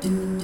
do